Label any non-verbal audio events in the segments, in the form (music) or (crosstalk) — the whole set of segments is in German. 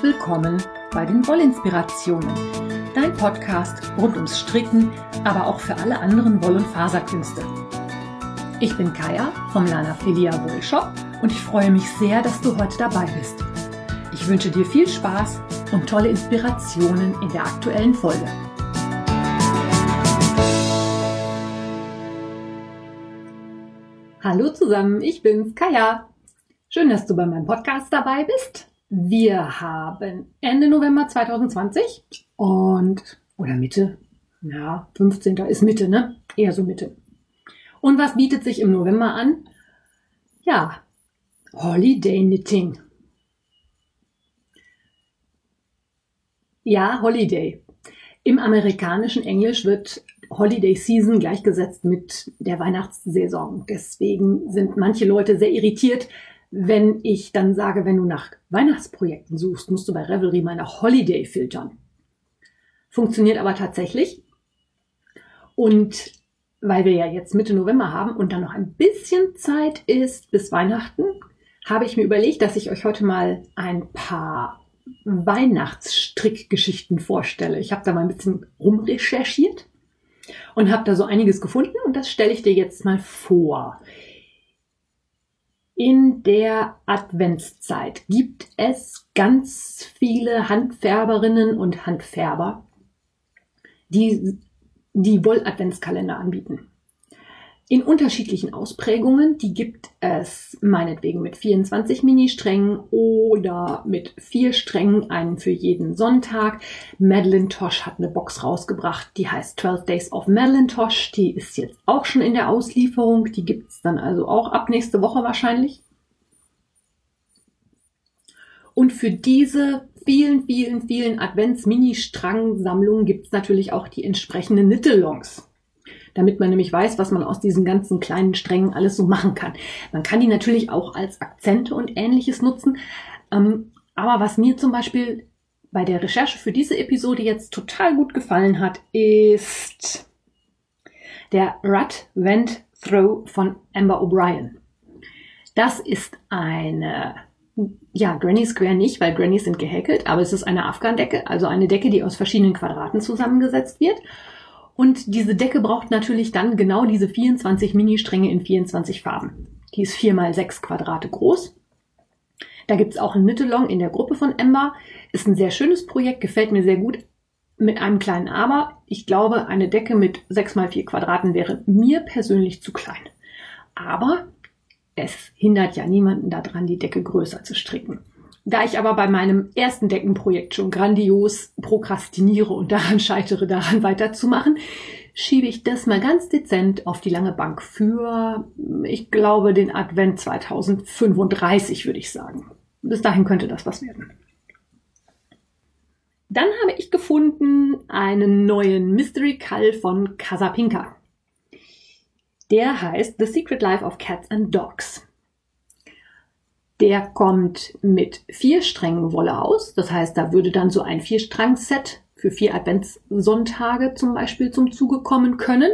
herzlich willkommen bei den Wollinspirationen, dein Podcast rund ums Stricken, aber auch für alle anderen Woll- und Faserkünste. Ich bin Kaya vom Lana Filia Wollshop und ich freue mich sehr, dass du heute dabei bist. Ich wünsche dir viel Spaß und tolle Inspirationen in der aktuellen Folge. Hallo zusammen, ich bin's, Kaya. Schön, dass du bei meinem Podcast dabei bist. Wir haben Ende November 2020 und, oder Mitte, ja, 15. ist Mitte, ne? Eher so Mitte. Und was bietet sich im November an? Ja, Holiday Knitting. Ja, Holiday. Im amerikanischen Englisch wird Holiday Season gleichgesetzt mit der Weihnachtssaison. Deswegen sind manche Leute sehr irritiert, wenn ich dann sage, wenn du nach Weihnachtsprojekten suchst, musst du bei Revelry mal nach Holiday filtern. Funktioniert aber tatsächlich. Und weil wir ja jetzt Mitte November haben und dann noch ein bisschen Zeit ist bis Weihnachten, habe ich mir überlegt, dass ich euch heute mal ein paar Weihnachtsstrickgeschichten vorstelle. Ich habe da mal ein bisschen rumrecherchiert und habe da so einiges gefunden und das stelle ich dir jetzt mal vor. In der Adventszeit gibt es ganz viele Handfärberinnen und Handfärber, die die Woll-Adventskalender anbieten. In unterschiedlichen Ausprägungen, die gibt es meinetwegen mit 24 Mini-Strängen oder mit vier Strängen, einen für jeden Sonntag. Madeline Tosh hat eine Box rausgebracht, die heißt 12 Days of Madeline Tosh. Die ist jetzt auch schon in der Auslieferung. Die gibt es dann also auch ab nächste Woche wahrscheinlich. Und für diese vielen, vielen, vielen Advents-Mini-Strang-Sammlungen gibt es natürlich auch die entsprechenden Nittelongs damit man nämlich weiß, was man aus diesen ganzen kleinen Strängen alles so machen kann. Man kann die natürlich auch als Akzente und ähnliches nutzen. Ähm, aber was mir zum Beispiel bei der Recherche für diese Episode jetzt total gut gefallen hat, ist der Rut Vent Throw von Amber O'Brien. Das ist eine, ja, Granny Square nicht, weil Grannies sind gehäkelt, aber es ist eine Afghan-Decke, also eine Decke, die aus verschiedenen Quadraten zusammengesetzt wird. Und diese Decke braucht natürlich dann genau diese 24 Mini-Stränge in 24 Farben. Die ist 4 mal 6 Quadrate groß. Da gibt es auch ein Knit-Along in der Gruppe von Ember. Ist ein sehr schönes Projekt, gefällt mir sehr gut. Mit einem kleinen Aber. Ich glaube, eine Decke mit 6 mal 4 Quadraten wäre mir persönlich zu klein. Aber es hindert ja niemanden daran, die Decke größer zu stricken. Da ich aber bei meinem ersten Deckenprojekt schon grandios prokrastiniere und daran scheitere, daran weiterzumachen, schiebe ich das mal ganz dezent auf die lange Bank für, ich glaube, den Advent 2035, würde ich sagen. Bis dahin könnte das was werden. Dann habe ich gefunden einen neuen Mystery Call von Casapinka. Der heißt The Secret Life of Cats and Dogs. Der kommt mit vier Strängen Wolle aus. Das heißt, da würde dann so ein Vierstrang-Set für vier Adventssonntage zum Beispiel zum Zuge kommen können.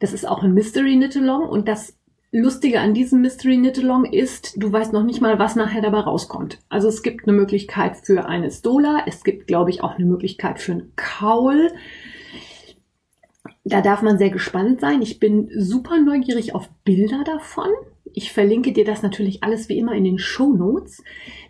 Das ist auch ein Mystery Knit-Along und das Lustige an diesem Mystery Knit-Along ist, du weißt noch nicht mal, was nachher dabei rauskommt. Also es gibt eine Möglichkeit für eine Stola, es gibt, glaube ich, auch eine Möglichkeit für einen Kaul. Da darf man sehr gespannt sein. Ich bin super neugierig auf Bilder davon. Ich verlinke dir das natürlich alles wie immer in den Show Notes.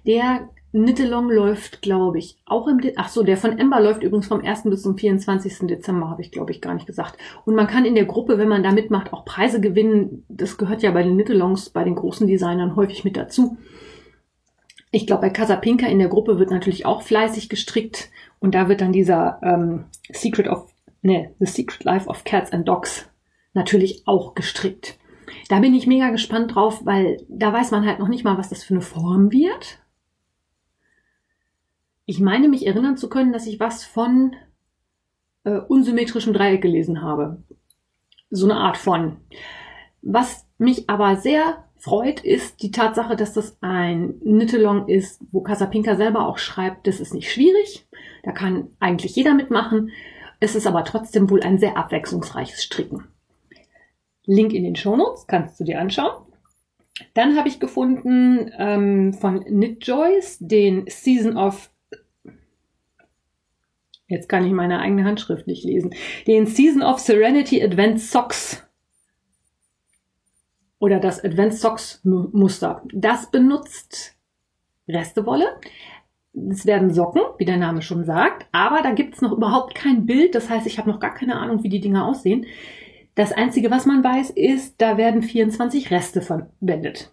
Der Nittelong läuft, glaube ich, auch im, De ach so, der von Ember läuft übrigens vom 1. bis zum 24. Dezember, habe ich, glaube ich, gar nicht gesagt. Und man kann in der Gruppe, wenn man da mitmacht, auch Preise gewinnen. Das gehört ja bei den Nittelongs, bei den großen Designern häufig mit dazu. Ich glaube, bei Casapinka in der Gruppe wird natürlich auch fleißig gestrickt und da wird dann dieser ähm, Secret of, ne, The Secret Life of Cats and Dogs natürlich auch gestrickt. Da bin ich mega gespannt drauf, weil da weiß man halt noch nicht mal, was das für eine Form wird. Ich meine mich erinnern zu können, dass ich was von äh, unsymmetrischem Dreieck gelesen habe. So eine Art von. Was mich aber sehr freut, ist die Tatsache, dass das ein Knit-Along ist, wo Casapinka selber auch schreibt, das ist nicht schwierig. Da kann eigentlich jeder mitmachen. Es ist aber trotzdem wohl ein sehr abwechslungsreiches Stricken. Link in den Shownotes, kannst du dir anschauen. Dann habe ich gefunden ähm, von Joyce den Season of Jetzt kann ich meine eigene Handschrift nicht lesen. Den Season of Serenity Advent Socks. Oder das Advent Socks Muster. Das benutzt Restewolle. Es werden Socken, wie der Name schon sagt, aber da gibt's noch überhaupt kein Bild. Das heißt, ich habe noch gar keine Ahnung, wie die Dinger aussehen. Das Einzige, was man weiß, ist, da werden 24 Reste verwendet.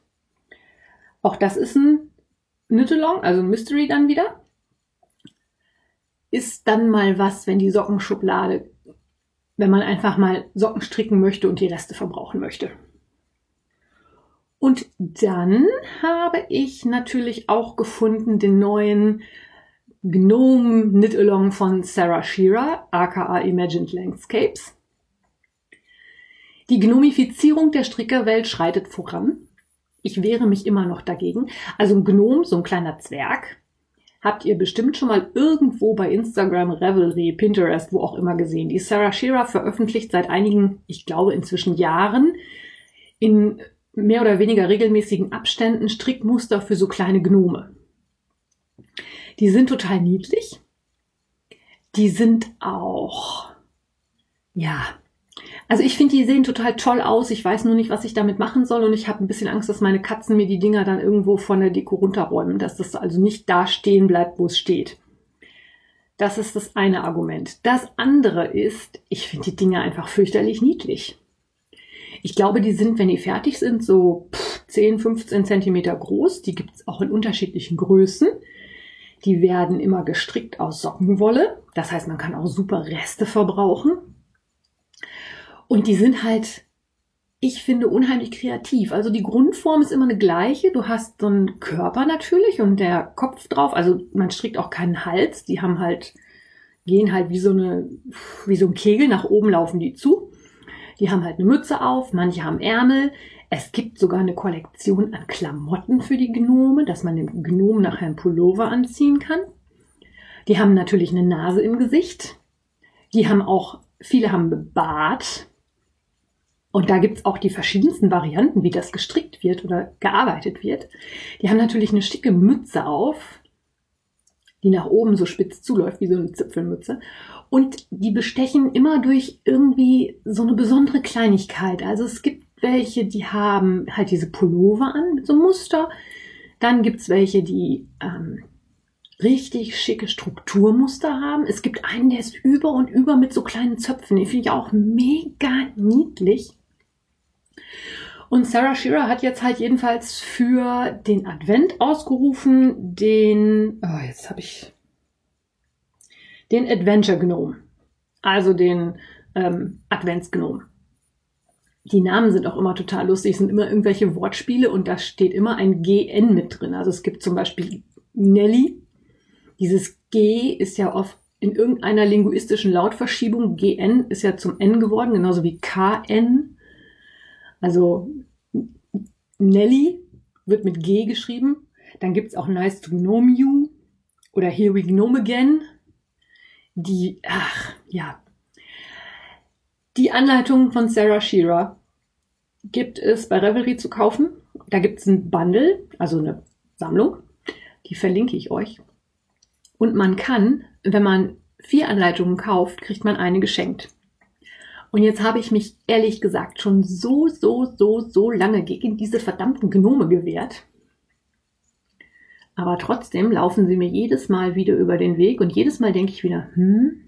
Auch das ist ein Knit-Along, also ein Mystery dann wieder. Ist dann mal was, wenn die Sockenschublade, wenn man einfach mal Socken stricken möchte und die Reste verbrauchen möchte. Und dann habe ich natürlich auch gefunden den neuen Gnome Knit Along von Sarah Shearer, aka Imagined Landscapes. Die Gnomifizierung der Strickerwelt schreitet voran. Ich wehre mich immer noch dagegen. Also ein Gnome, so ein kleiner Zwerg, habt ihr bestimmt schon mal irgendwo bei Instagram, Revelry, Pinterest, wo auch immer gesehen. Die Sarah Shearer veröffentlicht seit einigen, ich glaube inzwischen Jahren, in mehr oder weniger regelmäßigen Abständen Strickmuster für so kleine Gnome. Die sind total niedlich. Die sind auch, ja, also ich finde, die sehen total toll aus. Ich weiß nur nicht, was ich damit machen soll und ich habe ein bisschen Angst, dass meine Katzen mir die Dinger dann irgendwo von der Deko runterräumen, dass das also nicht da stehen bleibt, wo es steht. Das ist das eine Argument. Das andere ist, ich finde die Dinger einfach fürchterlich niedlich. Ich glaube, die sind, wenn die fertig sind, so 10, 15 Zentimeter groß. Die gibt es auch in unterschiedlichen Größen. Die werden immer gestrickt aus Sockenwolle. Das heißt, man kann auch super Reste verbrauchen. Und die sind halt, ich finde, unheimlich kreativ. Also die Grundform ist immer eine gleiche. Du hast so einen Körper natürlich und der Kopf drauf. Also man strickt auch keinen Hals. Die haben halt, gehen halt wie so eine, wie so ein Kegel nach oben laufen die zu. Die haben halt eine Mütze auf, manche haben Ärmel. Es gibt sogar eine Kollektion an Klamotten für die Gnome, dass man dem Gnomen nachher einen Pullover anziehen kann. Die haben natürlich eine Nase im Gesicht. Die haben auch, viele haben Bart. Und da gibt's auch die verschiedensten Varianten, wie das gestrickt wird oder gearbeitet wird. Die haben natürlich eine schicke Mütze auf, die nach oben so spitz zuläuft, wie so eine Zipfelmütze. Und die bestechen immer durch irgendwie so eine besondere Kleinigkeit. Also es gibt welche, die haben halt diese Pullover an mit so einem Muster. Dann gibt's welche, die ähm, richtig schicke Strukturmuster haben. Es gibt einen, der ist über und über mit so kleinen Zöpfen. Den finde ich auch mega niedlich. Und Sarah Shearer hat jetzt halt jedenfalls für den Advent ausgerufen, den, oh, jetzt habe ich den Adventure Gnome, also den ähm, Adventsgnome. Die Namen sind auch immer total lustig, sind immer irgendwelche Wortspiele und da steht immer ein GN mit drin. Also es gibt zum Beispiel Nelly. Dieses G ist ja oft in irgendeiner linguistischen Lautverschiebung. GN ist ja zum N geworden, genauso wie KN. Also Nelly wird mit G geschrieben. Dann gibt es auch Nice to Gnome You oder Here We Gnome Again die, ach, ja. Die Anleitung von Sarah Shearer gibt es bei Revelry zu kaufen. Da gibt es ein Bundle, also eine Sammlung. Die verlinke ich euch. Und man kann, wenn man vier Anleitungen kauft, kriegt man eine geschenkt. Und jetzt habe ich mich ehrlich gesagt schon so, so, so, so lange gegen diese verdammten Gnome gewehrt. Aber trotzdem laufen sie mir jedes Mal wieder über den Weg und jedes Mal denke ich wieder, hm.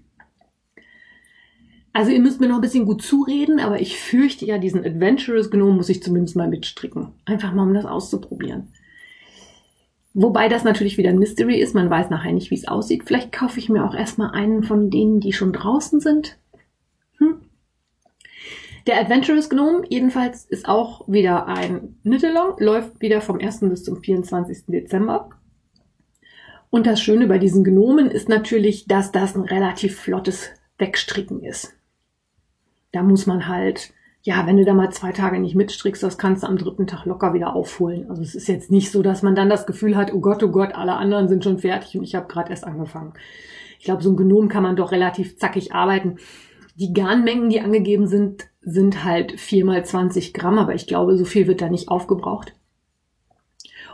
Also ihr müsst mir noch ein bisschen gut zureden, aber ich fürchte ja, diesen Adventurous Gnome muss ich zumindest mal mitstricken. Einfach mal, um das auszuprobieren. Wobei das natürlich wieder ein Mystery ist, man weiß nachher nicht, wie es aussieht. Vielleicht kaufe ich mir auch erstmal einen von denen, die schon draußen sind. Der Adventurous Gnome jedenfalls ist auch wieder ein Knit-Along, läuft wieder vom 1. bis zum 24. Dezember. Und das Schöne bei diesen Gnomen ist natürlich, dass das ein relativ flottes Wegstricken ist. Da muss man halt, ja, wenn du da mal zwei Tage nicht mitstrickst, das kannst du am dritten Tag locker wieder aufholen. Also es ist jetzt nicht so, dass man dann das Gefühl hat, oh Gott, oh Gott, alle anderen sind schon fertig und ich habe gerade erst angefangen. Ich glaube, so ein Gnom kann man doch relativ zackig arbeiten. Die Garnmengen, die angegeben sind, sind halt vier mal 20 Gramm, aber ich glaube, so viel wird da nicht aufgebraucht.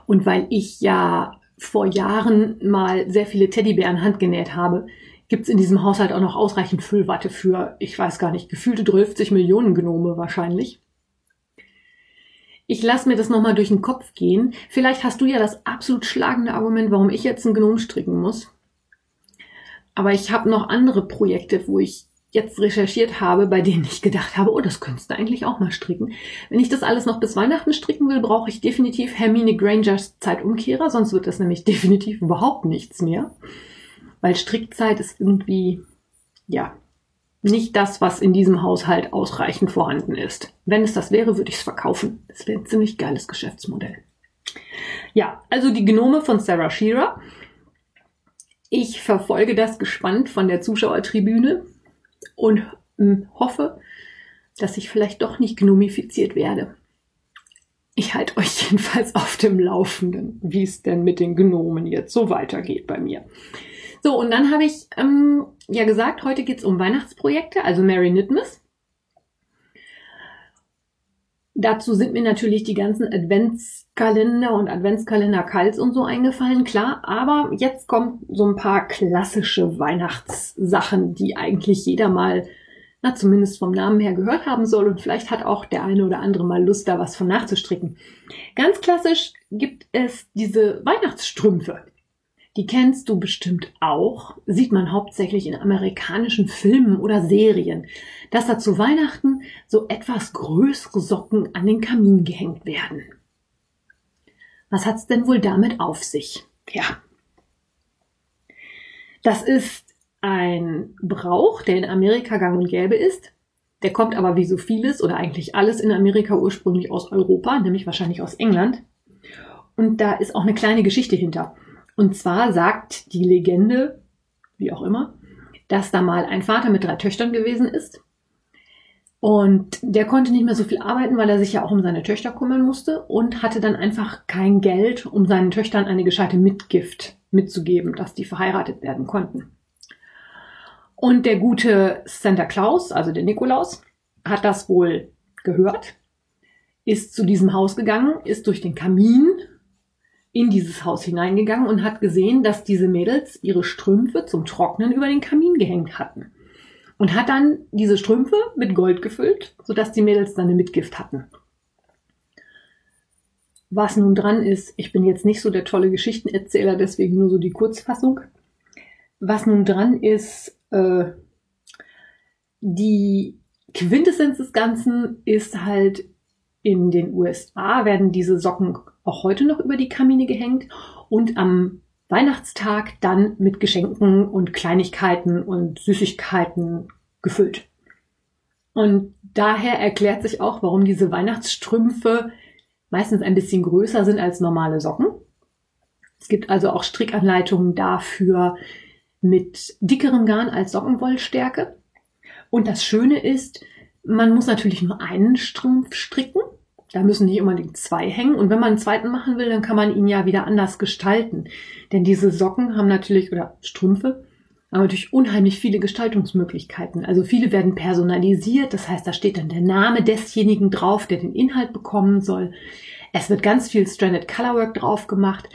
Und weil ich ja vor Jahren mal sehr viele Teddybären handgenäht habe, gibt's in diesem Haushalt auch noch ausreichend Füllwatte für, ich weiß gar nicht, gefühlte 12 Millionen Gnome wahrscheinlich. Ich lasse mir das nochmal durch den Kopf gehen. Vielleicht hast du ja das absolut schlagende Argument, warum ich jetzt einen Gnom stricken muss. Aber ich habe noch andere Projekte, wo ich jetzt recherchiert habe, bei denen ich gedacht habe, oh, das könntest du eigentlich auch mal stricken. Wenn ich das alles noch bis Weihnachten stricken will, brauche ich definitiv Hermine Grangers Zeitumkehrer, sonst wird das nämlich (laughs) definitiv überhaupt nichts mehr. Weil Strickzeit ist irgendwie, ja, nicht das, was in diesem Haushalt ausreichend vorhanden ist. Wenn es das wäre, würde ich es verkaufen. Das wäre ein ziemlich geiles Geschäftsmodell. Ja, also die Gnome von Sarah Shearer. Ich verfolge das gespannt von der Zuschauertribüne und hm, hoffe, dass ich vielleicht doch nicht gnomifiziert werde. Ich halte euch (laughs) jedenfalls auf dem Laufenden, wie es denn mit den Gnomen jetzt so weitergeht bei mir. So, und dann habe ich ähm, ja gesagt, heute geht's um Weihnachtsprojekte, also Mary Nitmus. Dazu sind mir natürlich die ganzen Adventskalender und Adventskalender Kals und so eingefallen, klar. Aber jetzt kommen so ein paar klassische Weihnachtssachen, die eigentlich jeder mal, na zumindest vom Namen her gehört haben soll. Und vielleicht hat auch der eine oder andere mal Lust, da was von nachzustricken. Ganz klassisch gibt es diese Weihnachtsstrümpfe. Die kennst du bestimmt auch, sieht man hauptsächlich in amerikanischen Filmen oder Serien, dass da zu Weihnachten so etwas größere Socken an den Kamin gehängt werden. Was hat's denn wohl damit auf sich? Ja. Das ist ein Brauch, der in Amerika gang und gäbe ist. Der kommt aber wie so vieles oder eigentlich alles in Amerika ursprünglich aus Europa, nämlich wahrscheinlich aus England. Und da ist auch eine kleine Geschichte hinter. Und zwar sagt die Legende, wie auch immer, dass da mal ein Vater mit drei Töchtern gewesen ist. Und der konnte nicht mehr so viel arbeiten, weil er sich ja auch um seine Töchter kümmern musste und hatte dann einfach kein Geld, um seinen Töchtern eine gescheite Mitgift mitzugeben, dass die verheiratet werden konnten. Und der gute Santa Claus, also der Nikolaus, hat das wohl gehört, ist zu diesem Haus gegangen, ist durch den Kamin in dieses Haus hineingegangen und hat gesehen, dass diese Mädels ihre Strümpfe zum Trocknen über den Kamin gehängt hatten. Und hat dann diese Strümpfe mit Gold gefüllt, sodass die Mädels dann eine Mitgift hatten. Was nun dran ist, ich bin jetzt nicht so der tolle Geschichtenerzähler, deswegen nur so die Kurzfassung. Was nun dran ist, äh, die Quintessenz des Ganzen ist halt, in den USA werden diese Socken auch heute noch über die Kamine gehängt und am Weihnachtstag dann mit Geschenken und Kleinigkeiten und Süßigkeiten gefüllt. Und daher erklärt sich auch, warum diese Weihnachtsstrümpfe meistens ein bisschen größer sind als normale Socken. Es gibt also auch Strickanleitungen dafür mit dickerem Garn als Sockenwollstärke. Und das Schöne ist, man muss natürlich nur einen Strumpf stricken da müssen nicht unbedingt zwei hängen. Und wenn man einen zweiten machen will, dann kann man ihn ja wieder anders gestalten. Denn diese Socken haben natürlich, oder Strümpfe, haben natürlich unheimlich viele Gestaltungsmöglichkeiten. Also viele werden personalisiert. Das heißt, da steht dann der Name desjenigen drauf, der den Inhalt bekommen soll. Es wird ganz viel Stranded Colorwork drauf gemacht.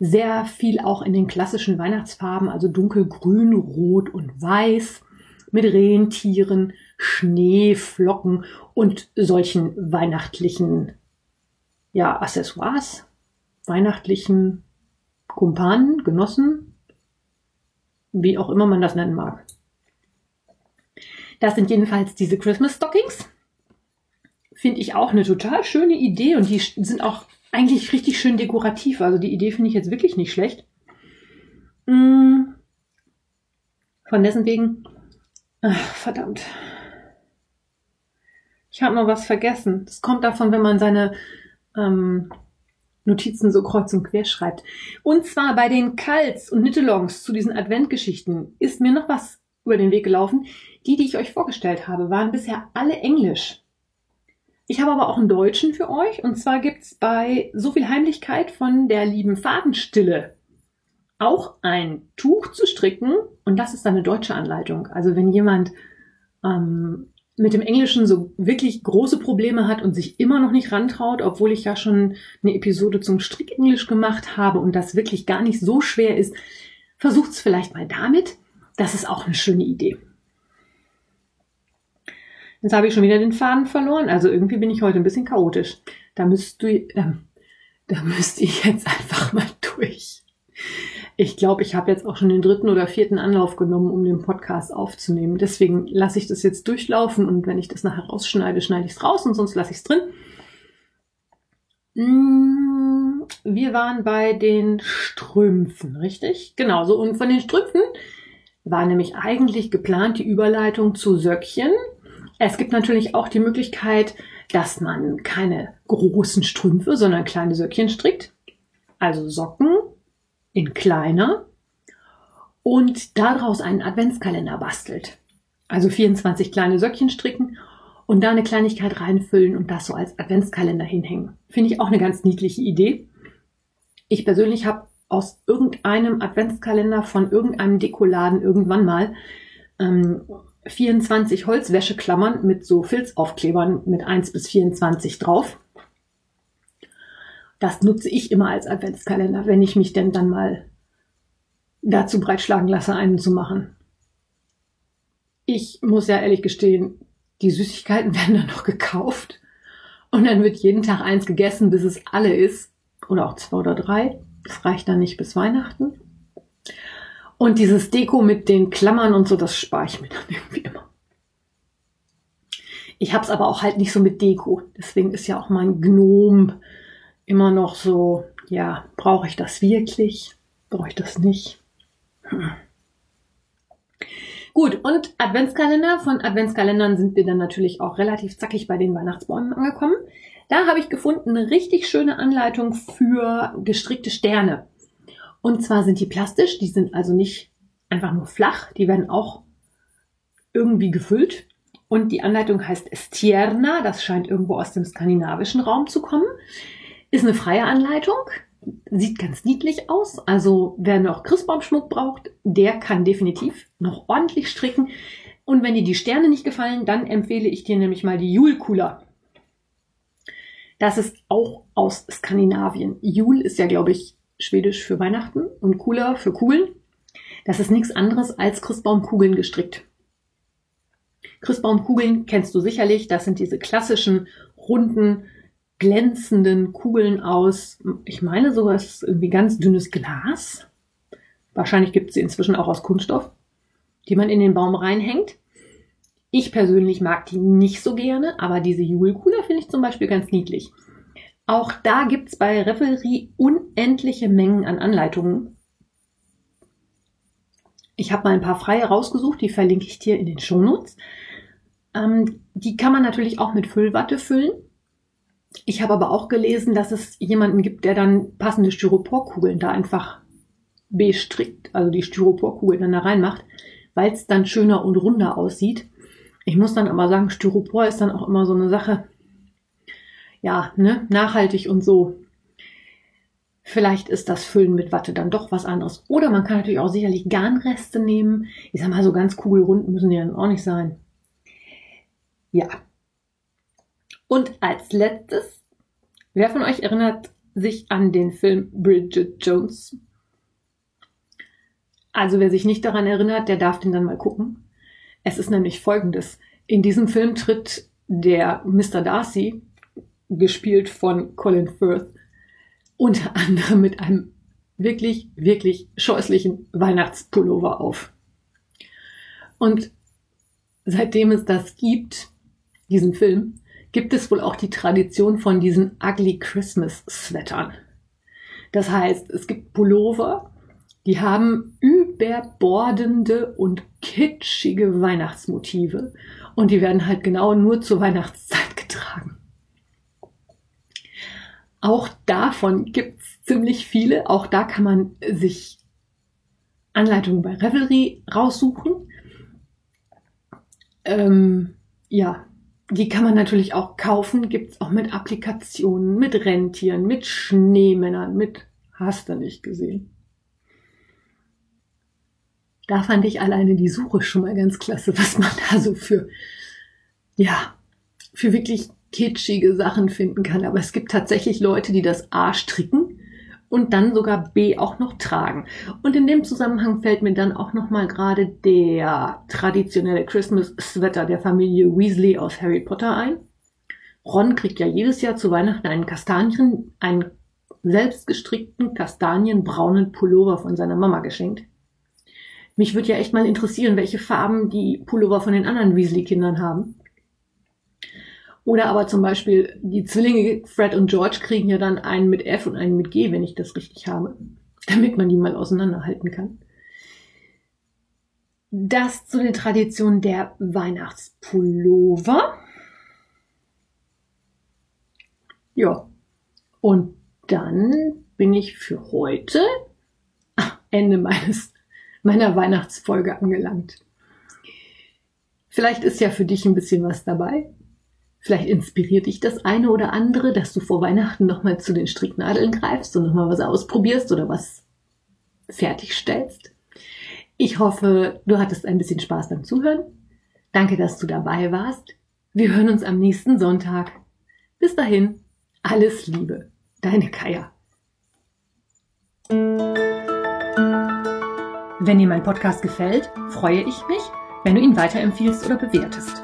Sehr viel auch in den klassischen Weihnachtsfarben, also dunkelgrün, rot und weiß mit Rentieren, Schneeflocken und solchen weihnachtlichen ja, Accessoires, weihnachtlichen Kumpanen, Genossen, wie auch immer man das nennen mag. Das sind jedenfalls diese Christmas Stockings. Finde ich auch eine total schöne Idee und die sind auch eigentlich richtig schön dekorativ. Also die Idee finde ich jetzt wirklich nicht schlecht. Mm. Von dessen wegen Ach, verdammt. Ich habe noch was vergessen. Das kommt davon, wenn man seine ähm, Notizen so kreuz und quer schreibt. Und zwar bei den Kals und Nittelongs zu diesen Adventgeschichten ist mir noch was über den Weg gelaufen. Die, die ich euch vorgestellt habe, waren bisher alle Englisch. Ich habe aber auch einen Deutschen für euch. Und zwar gibt's bei So viel Heimlichkeit von der lieben Fadenstille auch ein Tuch zu stricken und das ist eine deutsche Anleitung. Also wenn jemand ähm, mit dem Englischen so wirklich große Probleme hat und sich immer noch nicht rantraut, obwohl ich ja schon eine Episode zum Strickenglisch gemacht habe und das wirklich gar nicht so schwer ist, versucht es vielleicht mal damit. das ist auch eine schöne Idee. Jetzt habe ich schon wieder den Faden verloren. Also irgendwie bin ich heute ein bisschen chaotisch. Da müsst du, äh, da müsst ihr jetzt (laughs) einfach mal durch. Ich glaube, ich habe jetzt auch schon den dritten oder vierten Anlauf genommen, um den Podcast aufzunehmen. Deswegen lasse ich das jetzt durchlaufen und wenn ich das nachher rausschneide, schneide ich es raus und sonst lasse ich es drin. Mm, wir waren bei den Strümpfen, richtig? Genau so. Und von den Strümpfen war nämlich eigentlich geplant die Überleitung zu Söckchen. Es gibt natürlich auch die Möglichkeit, dass man keine großen Strümpfe, sondern kleine Söckchen strickt. Also Socken in kleiner und daraus einen Adventskalender bastelt. Also 24 kleine Söckchen stricken und da eine Kleinigkeit reinfüllen und das so als Adventskalender hinhängen. Finde ich auch eine ganz niedliche Idee. Ich persönlich habe aus irgendeinem Adventskalender von irgendeinem Dekoladen irgendwann mal ähm, 24 Holzwäscheklammern mit so Filzaufklebern mit 1 bis 24 drauf. Das nutze ich immer als Adventskalender, wenn ich mich denn dann mal dazu breitschlagen lasse, einen zu machen. Ich muss ja ehrlich gestehen, die Süßigkeiten (laughs) werden dann noch gekauft und dann wird jeden Tag eins gegessen, bis es alle ist. Oder auch zwei oder drei. Das reicht dann nicht bis Weihnachten. Und dieses Deko mit den Klammern und so, das spare ich mir dann (laughs) irgendwie immer. Ich habe es aber auch halt nicht so mit Deko. Deswegen ist ja auch mein Gnome immer noch so, ja, brauche ich das wirklich? Brauche ich das nicht? Hm. Gut, und Adventskalender. Von Adventskalendern sind wir dann natürlich auch relativ zackig bei den Weihnachtsbäumen angekommen. Da habe ich gefunden eine richtig schöne Anleitung für gestrickte Sterne. Und zwar sind die plastisch, die sind also nicht einfach nur flach, die werden auch irgendwie gefüllt. Und die Anleitung heißt Stierna, das scheint irgendwo aus dem skandinavischen Raum zu kommen. Ist eine freie Anleitung, sieht ganz niedlich aus. Also wer noch Christbaumschmuck braucht, der kann definitiv noch ordentlich stricken. Und wenn dir die Sterne nicht gefallen, dann empfehle ich dir nämlich mal die Jule-Cooler. Das ist auch aus Skandinavien. Jul ist ja, glaube ich, schwedisch für Weihnachten und Cooler für Kugeln. Das ist nichts anderes als Christbaumkugeln gestrickt. Christbaumkugeln kennst du sicherlich. Das sind diese klassischen runden glänzenden Kugeln aus, ich meine sogar, es ist irgendwie ganz dünnes Glas. Wahrscheinlich gibt es sie inzwischen auch aus Kunststoff, die man in den Baum reinhängt. Ich persönlich mag die nicht so gerne, aber diese Julekuler finde ich zum Beispiel ganz niedlich. Auch da gibt es bei Revelry unendliche Mengen an Anleitungen. Ich habe mal ein paar freie rausgesucht, die verlinke ich dir in den Shownotes. Ähm, die kann man natürlich auch mit Füllwatte füllen. Ich habe aber auch gelesen, dass es jemanden gibt, der dann passende Styroporkugeln da einfach bestrickt, also die Styroporkugel dann da reinmacht, weil es dann schöner und runder aussieht. Ich muss dann aber sagen, Styropor ist dann auch immer so eine Sache, ja, ne, nachhaltig und so. Vielleicht ist das Füllen mit Watte dann doch was anderes. Oder man kann natürlich auch sicherlich Garnreste nehmen. Ich sag mal, so ganz kugelrund müssen die dann auch nicht sein. Ja, und als letztes, wer von euch erinnert sich an den Film Bridget Jones? Also wer sich nicht daran erinnert, der darf den dann mal gucken. Es ist nämlich folgendes. In diesem Film tritt der Mr. Darcy, gespielt von Colin Firth, unter anderem mit einem wirklich, wirklich scheußlichen Weihnachtspullover auf. Und seitdem es das gibt, diesen Film, gibt es wohl auch die Tradition von diesen Ugly Christmas Sweatern. Das heißt, es gibt Pullover, die haben überbordende und kitschige Weihnachtsmotive und die werden halt genau nur zur Weihnachtszeit getragen. Auch davon gibt es ziemlich viele. Auch da kann man sich Anleitungen bei Revelry raussuchen. Ähm, ja, die kann man natürlich auch kaufen, gibt's auch mit Applikationen, mit Rentieren, mit Schneemännern, mit hast du nicht gesehen. Da fand ich alleine die Suche schon mal ganz klasse, was man da so für, ja, für wirklich kitschige Sachen finden kann. Aber es gibt tatsächlich Leute, die das A stricken und dann sogar B auch noch tragen. Und in dem Zusammenhang fällt mir dann auch noch mal gerade der traditionelle Christmas Sweater der Familie Weasley aus Harry Potter ein. Ron kriegt ja jedes Jahr zu Weihnachten einen Kastanien, einen selbstgestrickten kastanienbraunen Pullover von seiner Mama geschenkt. Mich würde ja echt mal interessieren, welche Farben die Pullover von den anderen Weasley-Kindern haben. Oder aber zum Beispiel die Zwillinge Fred und George kriegen ja dann einen mit F und einen mit G, wenn ich das richtig habe, damit man die mal auseinanderhalten kann. Das zu den Traditionen der Weihnachtspullover. Ja. Und dann bin ich für heute Ende meines, meiner Weihnachtsfolge angelangt. Vielleicht ist ja für dich ein bisschen was dabei. Vielleicht inspiriert dich das eine oder andere, dass du vor Weihnachten nochmal zu den Stricknadeln greifst und nochmal was ausprobierst oder was fertigstellst. Ich hoffe, du hattest ein bisschen Spaß beim Zuhören. Danke, dass du dabei warst. Wir hören uns am nächsten Sonntag. Bis dahin, alles Liebe. Deine Kaya. Wenn dir mein Podcast gefällt, freue ich mich, wenn du ihn weiterempfiehlst oder bewertest.